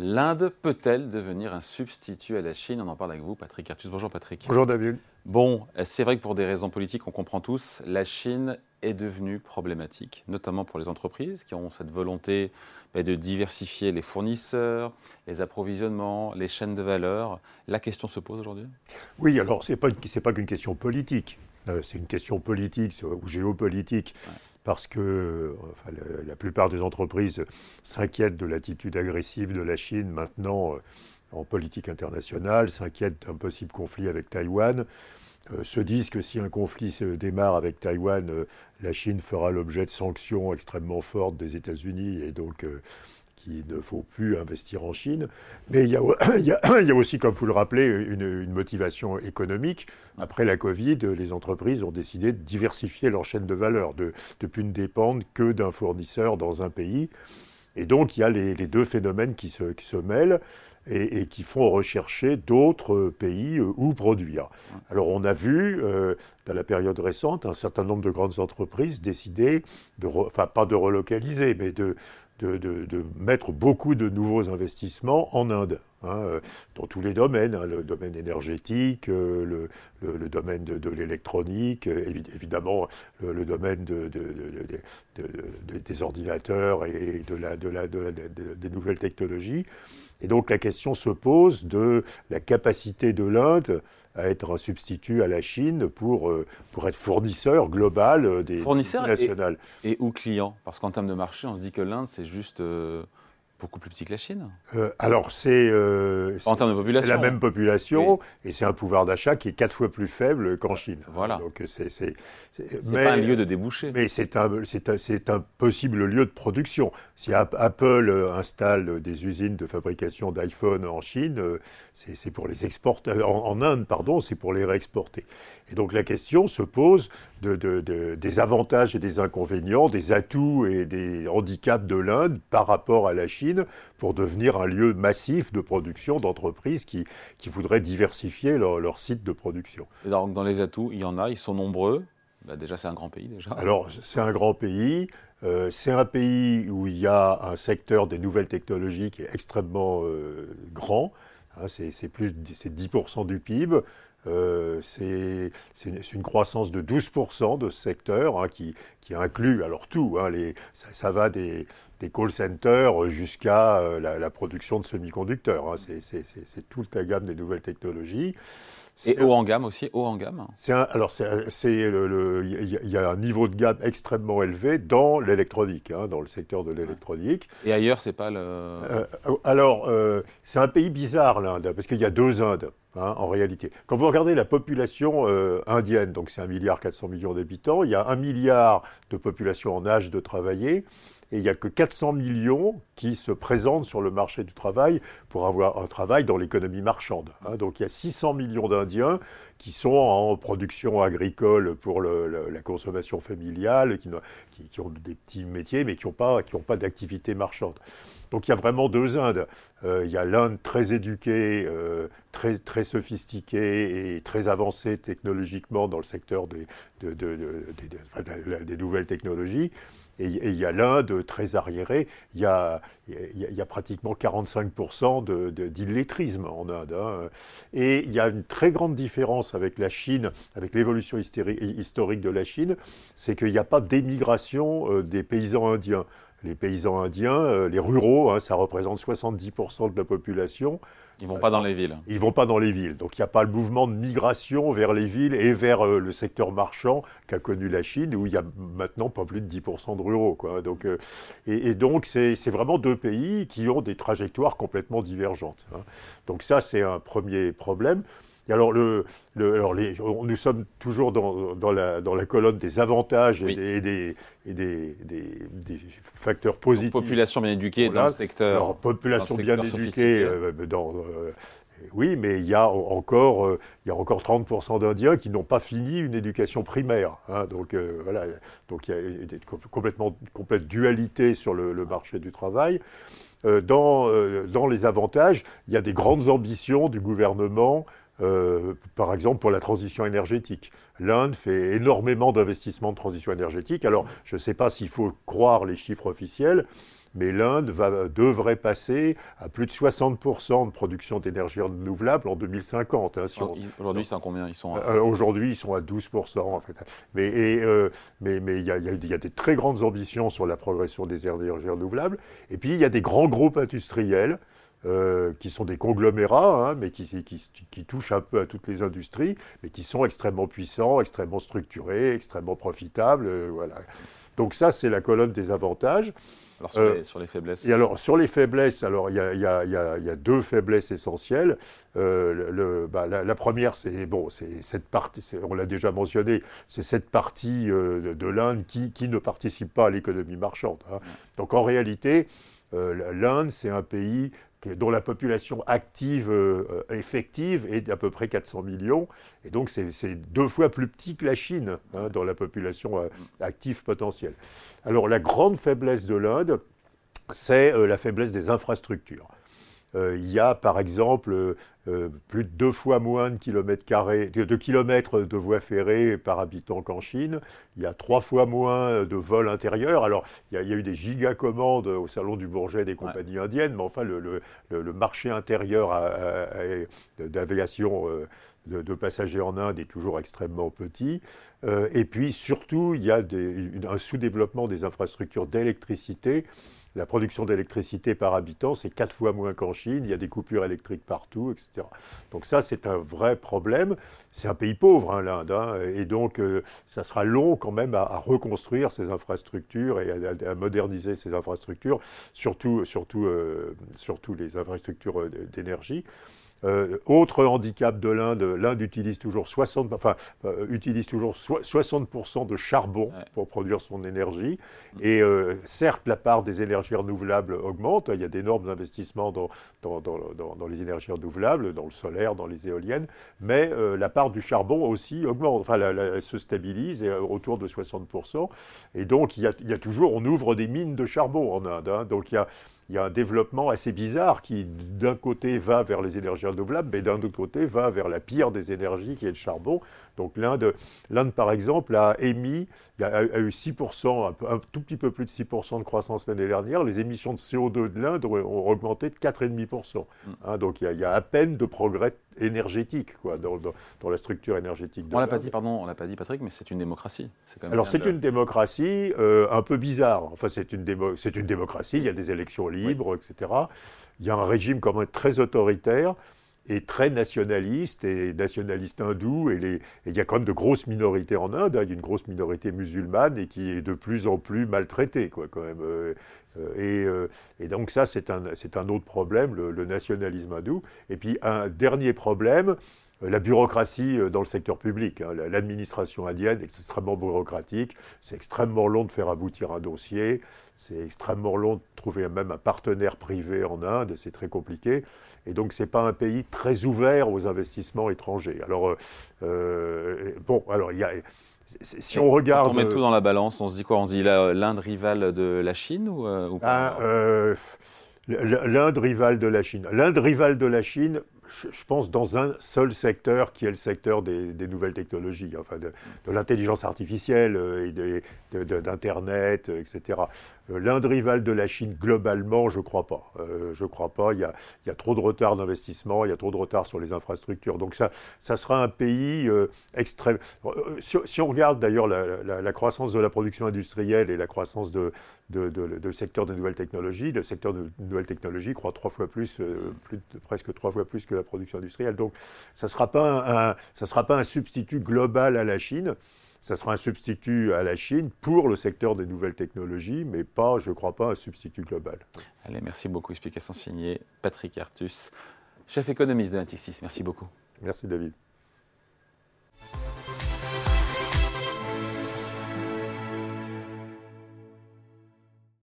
L'Inde peut-elle devenir un substitut à la Chine? On en parle avec vous, Patrick Artus. Bonjour Patrick. Bonjour David. Bon, c'est vrai que pour des raisons politiques, on comprend tous, la Chine est devenue problématique, notamment pour les entreprises qui ont cette volonté ben, de diversifier les fournisseurs, les approvisionnements, les chaînes de valeur. La question se pose aujourd'hui? Oui, alors ce n'est pas, pas qu'une question politique. Euh, c'est une question politique ou géopolitique. Parce que la, plupart des entreprises s'inquiètent de l'attitude agressive de la Chine maintenant euh, en politique internationale, s'inquiètent d'un possible conflit avec Taïwan. Euh, se disent que si un conflit se démarre avec Taïwan, la Chine fera l'objet de sanctions extrêmement fortes des États-Unis et donc qu'il ne faut plus investir en Chine. Mais il y a, aussi, comme vous le rappelez, une, motivation économique. Après la Covid, les entreprises ont décidé de diversifier leur chaîne de valeur, de ne plus ne dépendre que d'un fournisseur dans un pays. Et donc, il y a les, deux phénomènes qui se, mêlent. Et, qui font rechercher d'autres pays euh, où produire. Alors on a vu euh, dans la période récente un certain nombre de grandes entreprises décider, de enfin pas de relocaliser, mais de, de, mettre beaucoup de nouveaux investissements en Inde, hein, euh, dans tous les domaines, hein, le domaine énergétique, euh, le, domaine de, l'électronique, euh, évidemment le, domaine des ordinateurs et de la, des nouvelles technologies. Et donc la question se pose de la capacité de l'Inde à être un substitut à la Chine pour, euh, pour être fournisseur global des fournisseurs nationales. Et, et, ou client Parce qu'en termes de marché, on se dit que l'Inde, c'est juste beaucoup plus petit que la Chine euh, Alors, c'est euh, la même population et c'est un pouvoir d'achat qui est quatre fois plus faible qu'en Chine. Voilà. Donc, c'est pas un lieu de débouché. Mais c'est un, un, un, possible lieu de production. Si Apple euh, installe des usines de fabrication d'iPhone en Chine, c'est pour les exporter. En, Inde, pardon, c'est pour les réexporter. Et donc, la question se pose de, de, des avantages et des inconvénients, des atouts et des handicaps de l'Inde par rapport à la Chine pour devenir un lieu massif de production d'entreprises qui, qui voudraient diversifier leur, leur, site de production. Et donc dans les atouts, il y en a, ils sont nombreux. Bah, déjà, c'est un grand pays déjà. Alors, c'est un grand pays. Euh, c'est un pays où il y a un secteur des nouvelles technologies qui est extrêmement euh, grand. Hein, c'est plus c'est 10% du PIB. Euh, c'est une, croissance de 12% de ce secteur hein, qui, qui, inclut alors tout. Hein, les, ça, ça, va des, des call centers jusqu'à euh, la, production de semi-conducteurs. Hein. C'est toute la gamme des nouvelles technologies. Et haut en gamme aussi, haut en gamme Alors, il y, a un niveau de gamme extrêmement élevé dans l'électronique, hein, dans le secteur de l'électronique. Et ailleurs, c'est pas le... Euh, alors, euh, c'est un pays bizarre, l'Inde, parce qu'il y a deux Indes. Hein, en réalité. Quand vous regardez la population indienne, donc c'est 1,4 milliard millions d'habitants, il y a un milliard de population en âge de travailler, et il n'y a que 400 millions qui se présentent sur le marché du travail pour avoir un travail dans l'économie marchande. Hein. Donc il y a 600 millions d'Indiens qui sont en production agricole pour la consommation familiale, qui, ont des petits métiers mais qui n'ont pas, d'activité marchande. Donc il y a vraiment deux Indes. Euh, il y a l'Inde très éduquée, euh, très, sophistiquée et très avancée technologiquement dans le secteur des nouvelles technologies. Et il y a l'Inde très arriérée. Il y a, pratiquement 45% d'illettrisme en Inde. Hein. Et il y a une très grande différence avec la Chine, avec l'évolution historique de la Chine, c'est qu'il n'y a pas d'émigration euh, des paysans indiens les paysans indiens, euh, les ruraux, hein, ça représente 70% de la population. Ils vont pas dans les villes. Ils vont pas dans les villes. Donc il n'y a pas le mouvement de migration vers les villes et vers euh, le secteur marchand qu'a connu la Chine, où il y a maintenant pas plus de 10% de ruraux. Donc, euh, et, donc c'est vraiment deux pays qui ont des trajectoires complètement divergentes. Hein. Donc ça, c'est un premier problème alors, le, alors les, nous sommes toujours dans, dans, la, dans, la, colonne des avantages et, des, et des, des, facteurs positifs. population bien éduquée dans le secteur. Alors, population bien éduquée euh, dans. Euh, oui, mais il y a encore, euh, il y a encore 30% d'Indiens qui n'ont pas fini une éducation primaire. Hein, donc voilà, donc il y a une complètement complète dualité sur le, le marché du travail. dans, dans les avantages, il y a des grandes ambitions du gouvernement euh, par exemple pour la transition énergétique. L'Inde fait énormément d'investissements de transition énergétique. Alors, je ne sais pas s'il faut croire les chiffres officiels, mais l'Inde devrait passer à plus de 60% de production d'énergie renouvelable en 2050. Hein, aujourd'hui, c'est à combien? Ils sont Aujourd'hui, ils sont à 12% en fait. Mais il mais, y, a, y, a des très grandes ambitions sur la progression des énergies renouvelables. Et puis, il y a des grands groupes industriels euh, qui sont des conglomérats, hein, mais qui, qui, touchent un peu à toutes les industries, mais qui sont extrêmement puissants, extrêmement structurés, extrêmement profitables. Euh, voilà. Donc ça, c'est la colonne des avantages. Alors sur, les, sur les, faiblesses Et alors sur les faiblesses, alors il y, y, y a, deux faiblesses essentielles. Euh, le, bah, la, première, c'est bon, c'est cette partie, on l'a déjà mentionné, c'est cette partie de, l'Inde qui, qui, ne participe pas à l'économie marchande. Hein. Donc en réalité, l'Inde, c'est un pays dont la population active euh, effective est d'à peu près 400 millions. Et donc, c'est deux fois plus petit que la Chine hein, dans la population euh, active potentielle. Alors, la grande faiblesse de l'Inde, c'est euh, la faiblesse des infrastructures. Euh, il y a par exemple euh, euh, plus de deux fois moins de kilomètres, carrés, de, kilomètres de voies ferrées par habitant qu'en Chine. Il y a trois fois moins de vols intérieurs. Alors, il y a, eu des gigacommandes au Salon du Bourget des compagnies indiennes, mais enfin, le, marché intérieur d'aviation de, passagers en Inde est toujours extrêmement petit. et puis, surtout, il y a un sous-développement des infrastructures d'électricité la production d'électricité par habitant, c'est quatre fois moins qu'en Chine. Il y a des coupures électriques partout, etc. Donc ça, c'est un vrai problème. C'est un pays pauvre, hein, l'Inde. Hein, et donc, euh, ça sera long quand même à, reconstruire ces infrastructures et à, moderniser ces infrastructures, surtout, surtout, euh, surtout les infrastructures euh, d'énergie. Euh, autre handicap de l'Inde, l'Inde utilise toujours 60, enfin, euh, utilise toujours 60% de charbon pour produire son énergie. Et euh, certes, la part des énergies renouvelables augmente. Il y a d'énormes investissements dans, dans, dans, les énergies renouvelables, dans le solaire, dans les éoliennes. Mais la part du charbon aussi augmente, enfin, elle se stabilise autour de 60%. Et donc, il y, a, il y, a, toujours, on ouvre des mines de charbon en Inde. Hein. donc, il y a il y a un développement assez bizarre qui, d'un côté, va vers les énergies renouvelables, mais d'un autre côté, va vers la pire des énergies, qui est le charbon. Donc l'Inde, l'Inde par exemple, a émis, a, eu 6%, un, tout petit peu plus de 6% de croissance l'année dernière. Les émissions de CO2 de l'Inde ont augmenté de 4,5%. Mm. Hein, donc il y, a, à peine de progrès énergétique quoi, dans, la structure énergétique de On l'a pas dit, pardon, on l'a pas dit, Patrick, mais c'est une démocratie. Alors c'est une démocratie euh, un peu bizarre. Enfin, c'est une, c'est une démocratie, il y a des élections libres, etc. Il y a un régime quand même très autoritaire est très nationaliste et nationaliste hindou. Et il y a quand même de grosses minorités en Inde. Hein. Il y a une grosse minorité musulmane et qui est de plus en plus maltraitée, quoi, quand même. Euh, euh, et, donc ça, c'est un, un, autre problème, le, nationalisme hindou. Et puis un dernier problème, euh, la bureaucratie dans le secteur public. Hein. L'administration indienne est extrêmement bureaucratique. C'est extrêmement long de faire aboutir un dossier. C'est extrêmement long de trouver même un partenaire privé en Inde. C'est très compliqué. Et donc, ce n'est pas un pays très ouvert aux investissements étrangers. Alors, euh, euh, bon, alors, il y a. Si on regarde. on met tout dans la balance, on se dit quoi On se dit l'Inde rivale de la Chine ou, euh, ou pas ah, L'Inde rivale de la Chine. L'Inde rivale de la Chine, je, pense, dans un seul secteur qui est le secteur des, nouvelles technologies, enfin de, l'intelligence artificielle euh, et d'Internet, euh, etc. Euh, L'Inde rivale de la Chine, globalement, je ne crois pas. je ne crois pas. Il y, a, trop de retard d'investissement, il y a trop de retard sur les infrastructures. Donc ça, ça sera un pays extrême. Si, on regarde d'ailleurs la, croissance de la production industrielle et la croissance de, de, secteur des nouvelles technologies, le secteur de nouvelles technologies croît trois fois plus, plus presque trois fois plus que la production industrielle. Donc, ça ne sera, pas un, sera pas un substitut global à la Chine. Ça sera un substitut à la Chine pour le secteur des nouvelles technologies, mais pas, je ne crois pas, un substitut global. Allez, merci beaucoup. Explication signée Patrick Artus, chef économiste de Natixis. Merci beaucoup. Merci David.